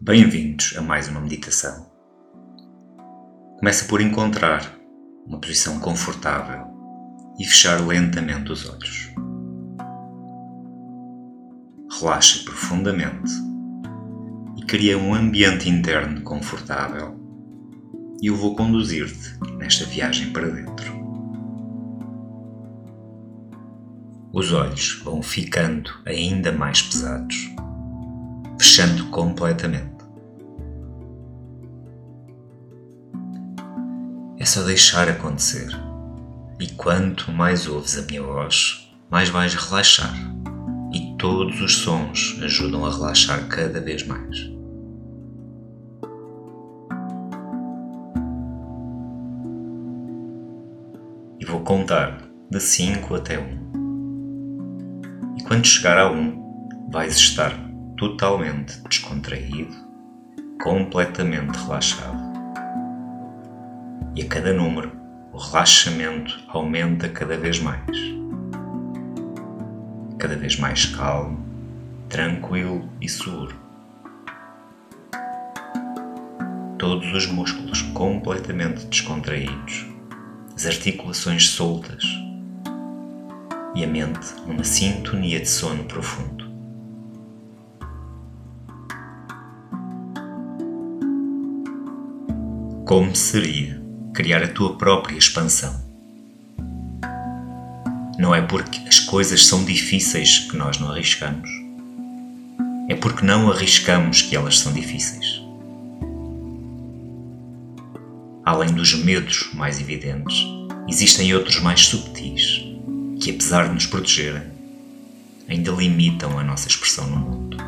Bem-vindos a mais uma meditação. Começa por encontrar uma posição confortável e fechar lentamente os olhos. Relaxa profundamente e cria um ambiente interno confortável e eu vou conduzir-te nesta viagem para dentro. Os olhos vão ficando ainda mais pesados, fechando completamente. É só deixar acontecer. E quanto mais ouves a minha voz, mais vais relaxar. E todos os sons ajudam a relaxar cada vez mais. E vou contar de 5 até 1. Um. E quando chegar a 1, um, vais estar totalmente descontraído, completamente relaxado e a cada número o relaxamento aumenta cada vez mais. Cada vez mais calmo, tranquilo e seguro. Todos os músculos completamente descontraídos, as articulações soltas e a mente numa sintonia de sono profundo. Como seria criar a tua própria expansão. Não é porque as coisas são difíceis que nós não arriscamos. É porque não arriscamos que elas são difíceis. Além dos medos mais evidentes, existem outros mais subtis que, apesar de nos protegerem, ainda limitam a nossa expressão no mundo.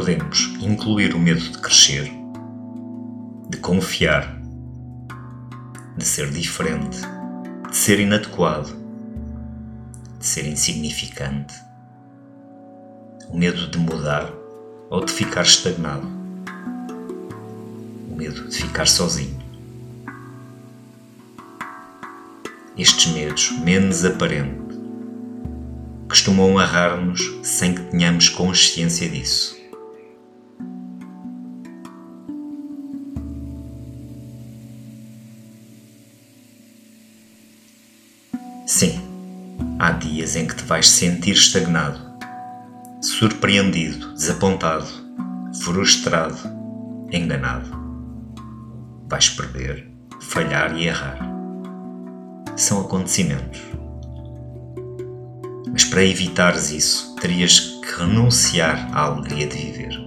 Podemos incluir o medo de crescer, de confiar, de ser diferente, de ser inadequado, de ser insignificante, o medo de mudar ou de ficar estagnado, o medo de ficar sozinho. Estes medos menos aparentes costumam agarrar-nos sem que tenhamos consciência disso. Dias em que te vais sentir estagnado, surpreendido, desapontado, frustrado, enganado. Vais perder, falhar e errar. São acontecimentos. Mas para evitares isso, terias que renunciar à alegria de viver.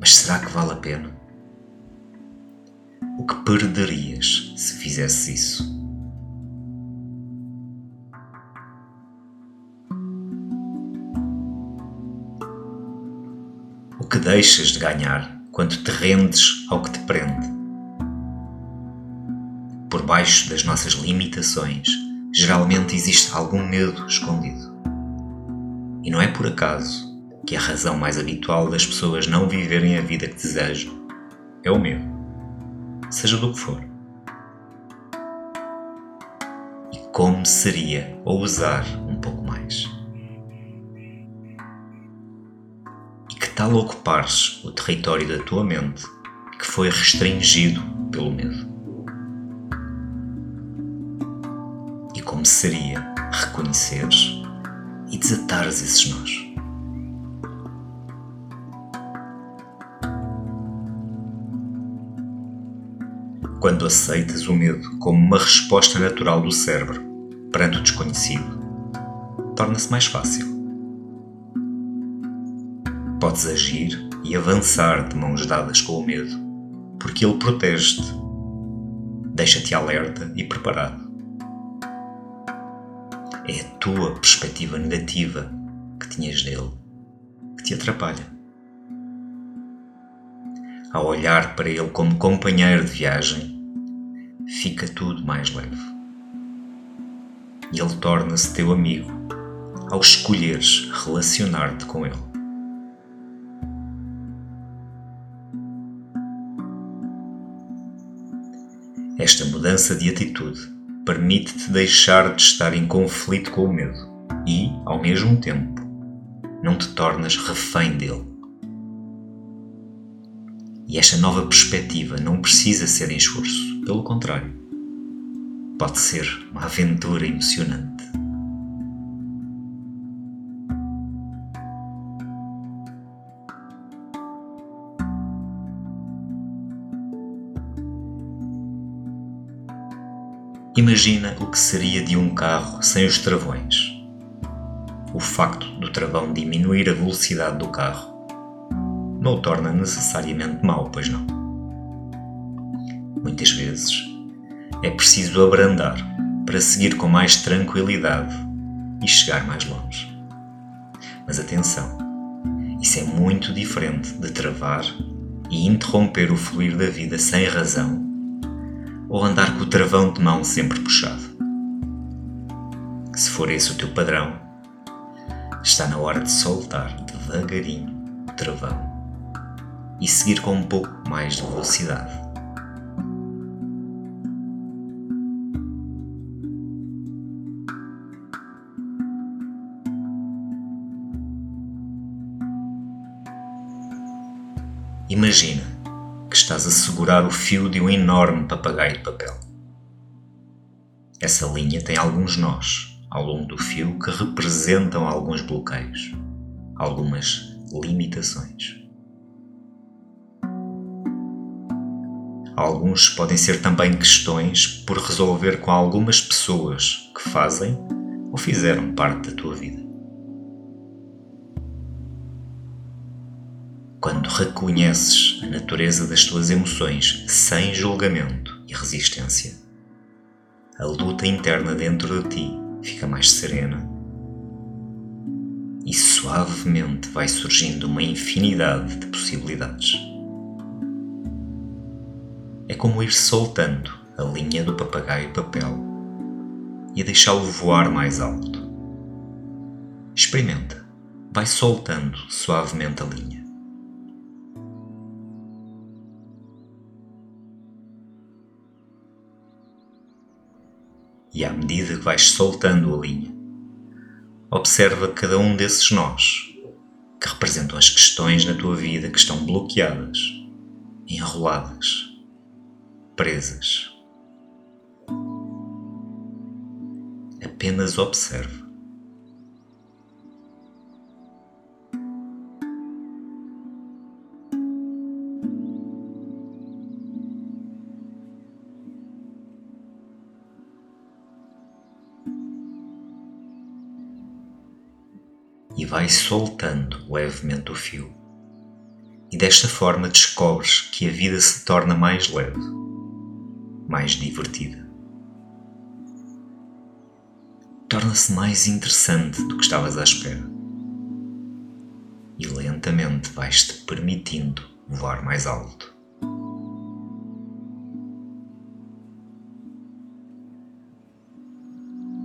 Mas será que vale a pena? O que perderias se fizesses isso? Deixas de ganhar quando te rendes ao que te prende. Por baixo das nossas limitações, geralmente existe algum medo escondido. E não é por acaso que a razão mais habitual das pessoas não viverem a vida que desejam é o medo, seja do que for. E como seria ousar tal ocupares o território da tua mente que foi restringido pelo medo. E como seria reconheceres e desatares esses nós. Quando aceitas o medo como uma resposta natural do cérebro perante o desconhecido, torna-se mais fácil podes agir e avançar de mãos dadas com o medo, porque ele protege-te, deixa-te alerta e preparado. É a tua perspectiva negativa que tinhas dele que te atrapalha. Ao olhar para ele como companheiro de viagem, fica tudo mais leve. E ele torna-se teu amigo ao escolheres relacionar-te com ele. Esta mudança de atitude permite-te deixar de estar em conflito com o medo e, ao mesmo tempo, não te tornas refém dele. E esta nova perspectiva não precisa ser em esforço, pelo contrário, pode ser uma aventura emocionante. Imagina o que seria de um carro sem os travões. O facto do travão diminuir a velocidade do carro não o torna necessariamente mau, pois não. Muitas vezes é preciso abrandar para seguir com mais tranquilidade e chegar mais longe. Mas atenção, isso é muito diferente de travar e interromper o fluir da vida sem razão ou andar com o travão de mão sempre puxado. Se for esse o teu padrão, está na hora de soltar devagarinho o travão e seguir com um pouco mais de velocidade. Imagina que estás a segurar o fio de um enorme papagaio de papel. Essa linha tem alguns nós ao longo do fio que representam alguns bloqueios, algumas limitações. Alguns podem ser também questões por resolver com algumas pessoas que fazem ou fizeram parte da tua vida. Quando reconheces a natureza das tuas emoções sem julgamento e resistência, a luta interna dentro de ti fica mais serena e suavemente vai surgindo uma infinidade de possibilidades. É como ir soltando a linha do papagaio papel e deixá-lo voar mais alto. Experimenta, vai soltando suavemente a linha. E à medida que vais soltando a linha, observa cada um desses nós que representam as questões na tua vida que estão bloqueadas, enroladas, presas. Apenas observa. E vais soltando levemente o fio. E desta forma descobres que a vida se torna mais leve, mais divertida. Torna-se mais interessante do que estavas à espera. E lentamente vais-te permitindo voar mais alto.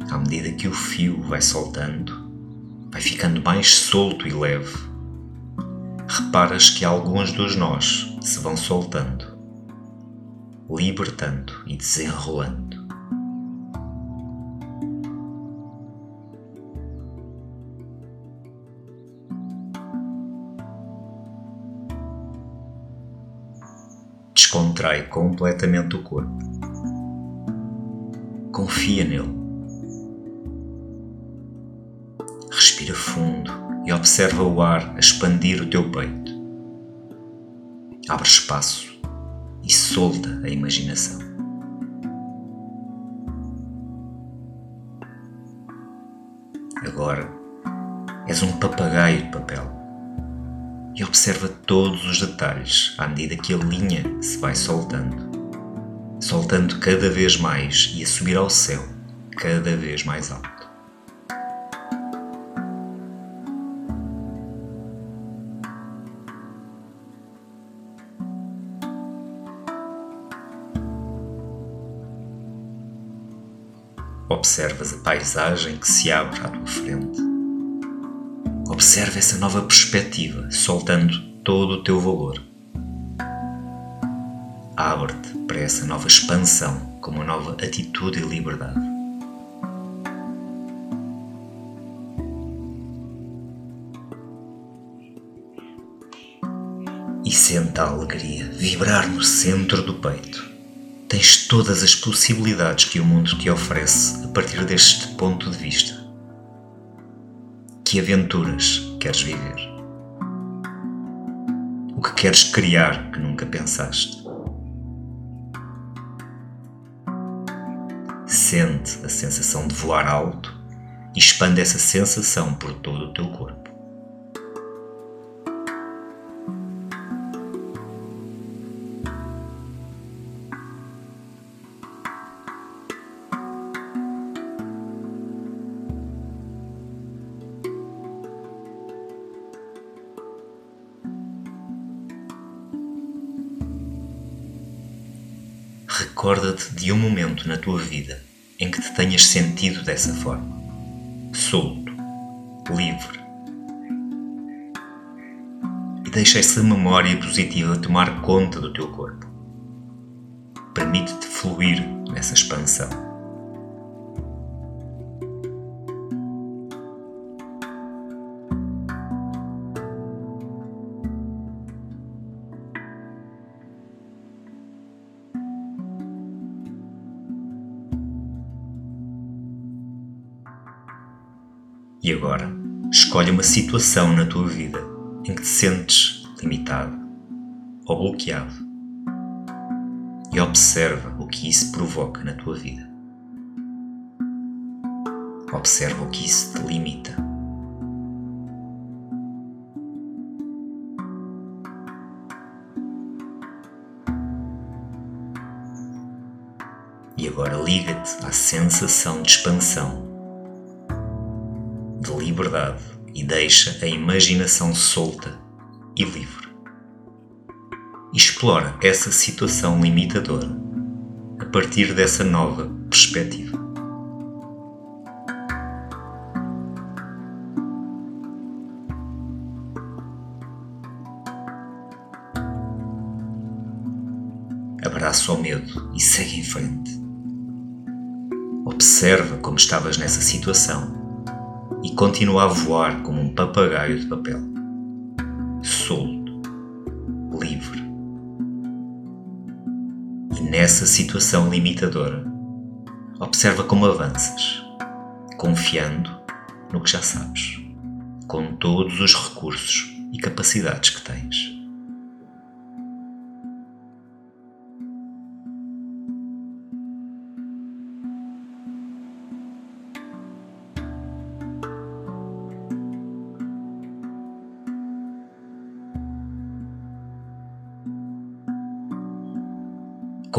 À medida que o fio vai soltando, vai ficando mais solto e leve. Reparas que alguns dos nós se vão soltando, libertando e desenrolando. Descontrai completamente o corpo. Confia nele Respira fundo e observa o ar expandir o teu peito. Abre espaço e solta a imaginação. Agora és um papagaio de papel e observa todos os detalhes à medida que a linha se vai soltando, soltando cada vez mais e a subir ao céu cada vez mais alto. Observas a paisagem que se abre à tua frente. Observa essa nova perspectiva, soltando todo o teu valor. Abre-te para essa nova expansão com uma nova atitude e liberdade. E sente a alegria vibrar no centro do peito. Tens todas as possibilidades que o mundo te oferece a partir deste ponto de vista. Que aventuras queres viver? O que queres criar que nunca pensaste? Sente a sensação de voar alto e expande essa sensação por todo o teu corpo. Recorda-te de um momento na tua vida em que te tenhas sentido dessa forma, solto, livre. E deixa essa memória positiva tomar conta do teu corpo. Permite-te fluir nessa expansão. E agora, escolhe uma situação na tua vida em que te sentes limitado ou bloqueado e observa o que isso provoca na tua vida. Observa o que isso te limita. E agora liga-te à sensação de expansão de liberdade e deixa a imaginação solta e livre. Explora essa situação limitadora a partir dessa nova perspectiva. Abraça o medo e segue em frente. Observa como estavas nessa situação e continua a voar como um papagaio de papel, solto, livre. E nessa situação limitadora, observa como avanças, confiando no que já sabes, com todos os recursos e capacidades que tens.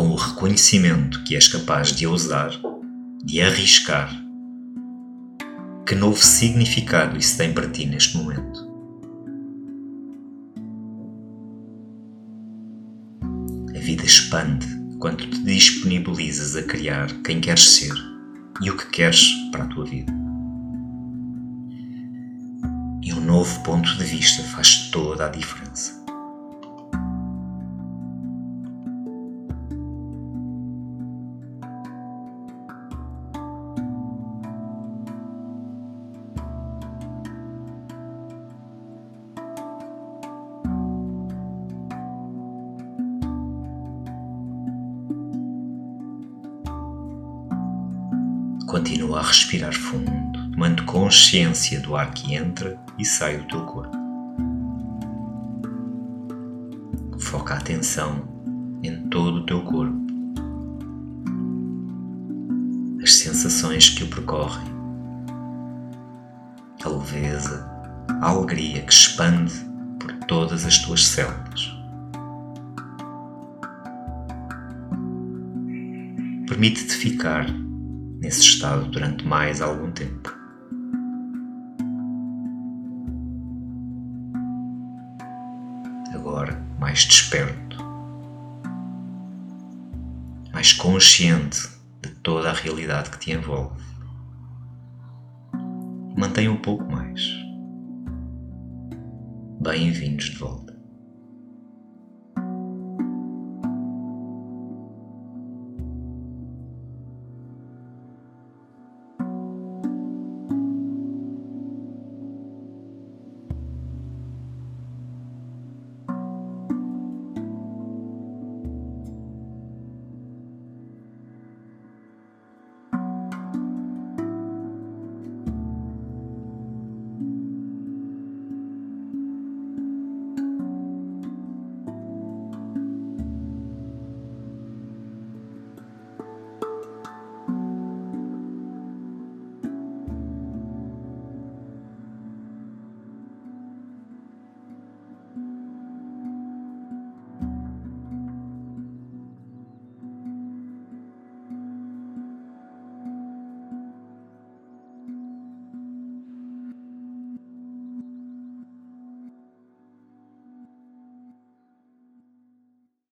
O reconhecimento que és capaz de ousar, de arriscar. Que novo significado isso tem para ti neste momento? A vida expande quando te disponibilizas a criar quem queres ser e o que queres para a tua vida. E um novo ponto de vista faz toda a diferença. Continua a respirar fundo, tomando consciência do ar que entra e sai do teu corpo. Foca a atenção em todo o teu corpo, as sensações que o percorrem, a leveza, a alegria que expande por todas as tuas células. Permite-te ficar nesse estado durante mais algum tempo. Agora, mais desperto, mais consciente de toda a realidade que te envolve. Mantenha um pouco mais. Bem-vindos de volta.